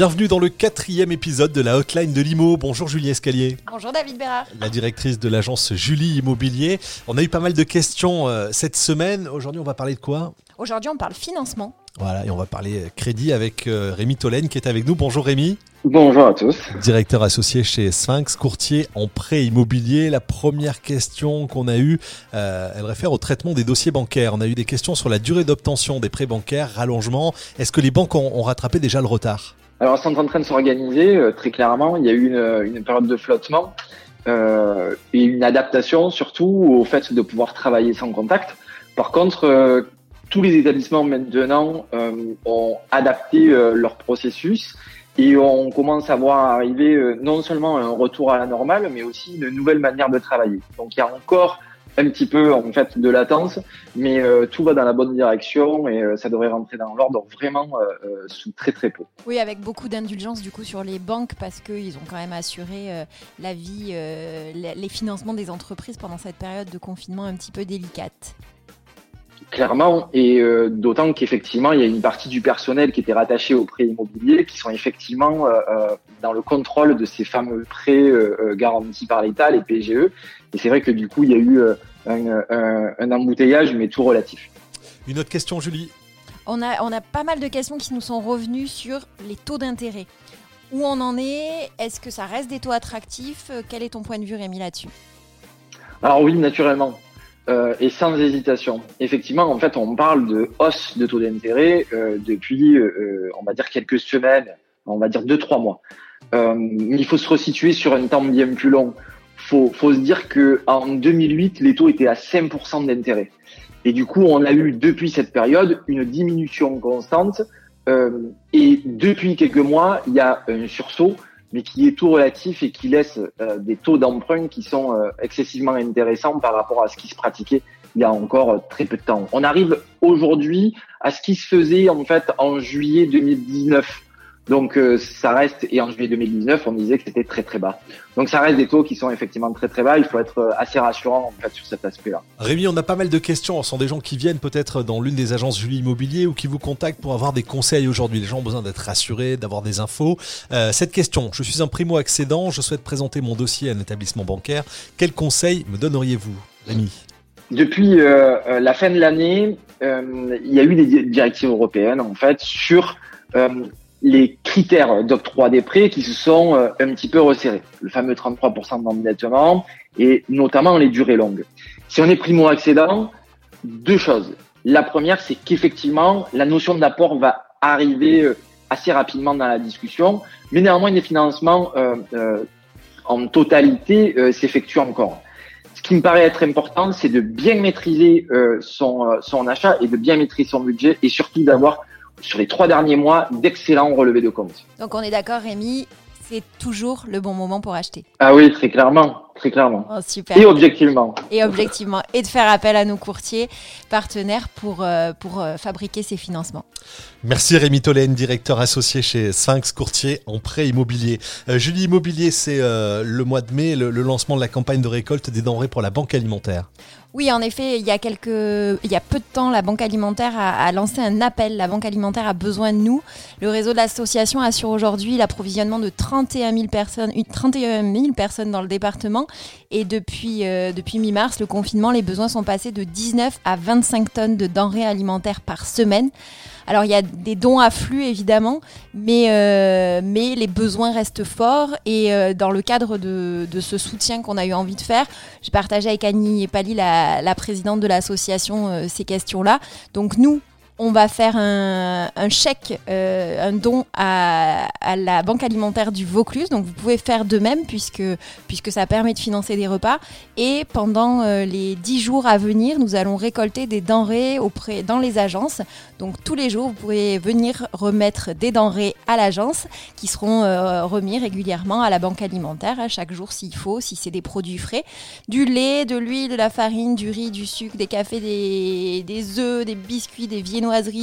Bienvenue dans le quatrième épisode de la hotline de l'IMO. Bonjour Julie Escalier. Bonjour David Bérard. La directrice de l'agence Julie Immobilier. On a eu pas mal de questions euh, cette semaine. Aujourd'hui, on va parler de quoi? Aujourd'hui, on parle financement. Voilà, et on va parler crédit avec euh, Rémi Tolène qui est avec nous. Bonjour Rémi. Bonjour à tous. Directeur associé chez Sphinx, courtier en prêt immobilier. La première question qu'on a eue, euh, elle réfère au traitement des dossiers bancaires. On a eu des questions sur la durée d'obtention des prêts bancaires, rallongement. Est-ce que les banques ont, ont rattrapé déjà le retard? Alors, sont en train de s'organiser, euh, très clairement. Il y a eu une, une période de flottement euh, et une adaptation surtout au fait de pouvoir travailler sans contact. Par contre, euh, tous les établissements maintenant euh, ont adapté euh, leur processus et on commence à voir arriver euh, non seulement un retour à la normale, mais aussi une nouvelle manière de travailler. Donc il y a encore un petit peu en fait de latence, mais euh, tout va dans la bonne direction et euh, ça devrait rentrer dans l'ordre vraiment euh, sous très très peu. Oui, avec beaucoup d'indulgence du coup sur les banques parce qu'ils ont quand même assuré la vie, les financements des entreprises pendant cette période de confinement un petit peu délicate. Clairement, et euh, d'autant qu'effectivement, il y a une partie du personnel qui était rattaché aux prêts immobiliers qui sont effectivement euh, euh, dans le contrôle de ces fameux prêts euh, garantis par l'État, les PGE. Et c'est vrai que du coup, il y a eu un, un- un embouteillage, mais tout relatif. Une autre question, Julie? On a, on a pas mal de questions qui nous sont revenues sur les taux d'intérêt. Où on en est? Est-ce que ça reste des taux attractifs? Quel est ton point de vue Rémi là-dessus? Alors oui, naturellement. Euh, et sans hésitation. Effectivement, en fait, on parle de hausse de taux d'intérêt euh, depuis, euh, on va dire, quelques semaines, on va dire deux, trois mois. Il faut se resituer sur un temps bien plus long. Faut, faut se dire que en 2008, les taux étaient à 5% d'intérêt. Et du coup, on a eu depuis cette période une diminution constante. Et depuis quelques mois, il y a un sursaut mais qui est tout relatif et qui laisse euh, des taux d'emprunt qui sont euh, excessivement intéressants par rapport à ce qui se pratiquait il y a encore euh, très peu de temps. On arrive aujourd'hui à ce qui se faisait en fait en juillet 2019. Donc euh, ça reste et en juillet 2019, on disait que c'était très très bas. Donc ça reste des taux qui sont effectivement très très bas. Il faut être euh, assez rassurant en fait sur cet aspect-là. Rémi, on a pas mal de questions. Ce sont des gens qui viennent peut-être dans l'une des agences Julie Immobilier ou qui vous contactent pour avoir des conseils aujourd'hui. Les gens ont besoin d'être rassurés, d'avoir des infos. Euh, cette question, je suis un primo-accédant, je souhaite présenter mon dossier à un établissement bancaire. Quels conseils me donneriez-vous, Rémi? Depuis euh, la fin de l'année, il y a eu des di- directives européennes en fait sur euh, les critères d'octroi des prêts qui se sont euh, un petit peu resserrés. Le fameux 33% d'endettement et notamment les durées longues. Si on est primo-accédant, deux choses. La première, c'est qu'effectivement, la notion d'apport va arriver euh, assez rapidement dans la discussion, mais néanmoins, les financements euh, euh, en totalité euh, s'effectuent encore. Ce qui me paraît être important, c'est de bien maîtriser euh, son, son achat et de bien maîtriser son budget et surtout d'avoir sur les trois derniers mois d'excellents relevés de compte. Donc on est d'accord Rémi, c'est toujours le bon moment pour acheter. Ah oui, très clairement, très clairement. Oh, super. Et objectivement. et objectivement, et de faire appel à nos courtiers partenaires pour, euh, pour euh, fabriquer ces financements. Merci Rémi Tolène, directeur associé chez Sphinx Courtier en prêt immobilier. Euh, Julie Immobilier, c'est euh, le mois de mai, le, le lancement de la campagne de récolte des denrées pour la banque alimentaire. Oui, en effet, il y a quelques, il y a peu de temps, la Banque alimentaire a, lancé un appel. La Banque alimentaire a besoin de nous. Le réseau de l'association assure aujourd'hui l'approvisionnement de 31 000 personnes, une- 31 000 personnes dans le département. Et depuis, euh, depuis mi-mars, le confinement, les besoins sont passés de 19 à 25 tonnes de denrées alimentaires par semaine. Alors il y a des dons à évidemment, mais, euh, mais les besoins restent forts et euh, dans le cadre de, de ce soutien qu'on a eu envie de faire, j'ai partagé avec Annie et Pali, la, la présidente de l'association, euh, ces questions-là. Donc nous, on va faire un, chèque, euh, un don à, la Banque alimentaire du Vaucluse. Donc vous pouvez faire de même puisque, ça permet de financer des repas. Et pendant euh, les 10 jours à venir, nous allons récolter des denrées auprès, dans les agences. Donc tous les jours, vous pourrez venir remettre des denrées à l'agence qui seront euh, remis régulièrement à la Banque alimentaire, chaque jour s'il faut, si c'est des produits frais. Du lait, de l'huile, de la farine, du riz, du sucre, des cafés, des, des œufs, des biscuits, des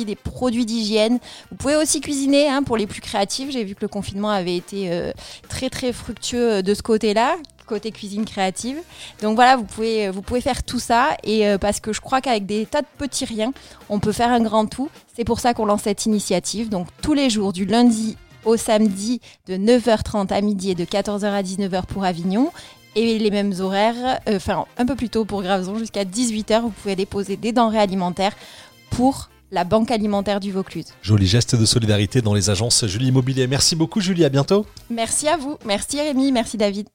des produits d'hygiène. Vous pouvez aussi cuisiner hein, pour les plus créatifs. J'ai vu que le confinement avait été euh, très très fructueux euh, de ce côté-là côté cuisine créative. Donc voilà, vous pouvez, vous pouvez faire tout ça et euh, parce que je crois qu'avec des tas de petits riens, on peut faire un grand tout. C'est pour ça qu'on lance cette initiative. Donc tous les jours, du lundi au samedi de 9h30 à midi et de 14h à 19h pour Avignon. Et les mêmes horaires, euh, enfin un peu plus tôt pour Graveson, jusqu'à 18h, vous pouvez déposer des denrées alimentaires pour la banque alimentaire du Vaucluse. Joli geste de solidarité dans les agences Julie Immobilier. Merci beaucoup Julie, à bientôt. Merci à vous, merci Rémi, merci David.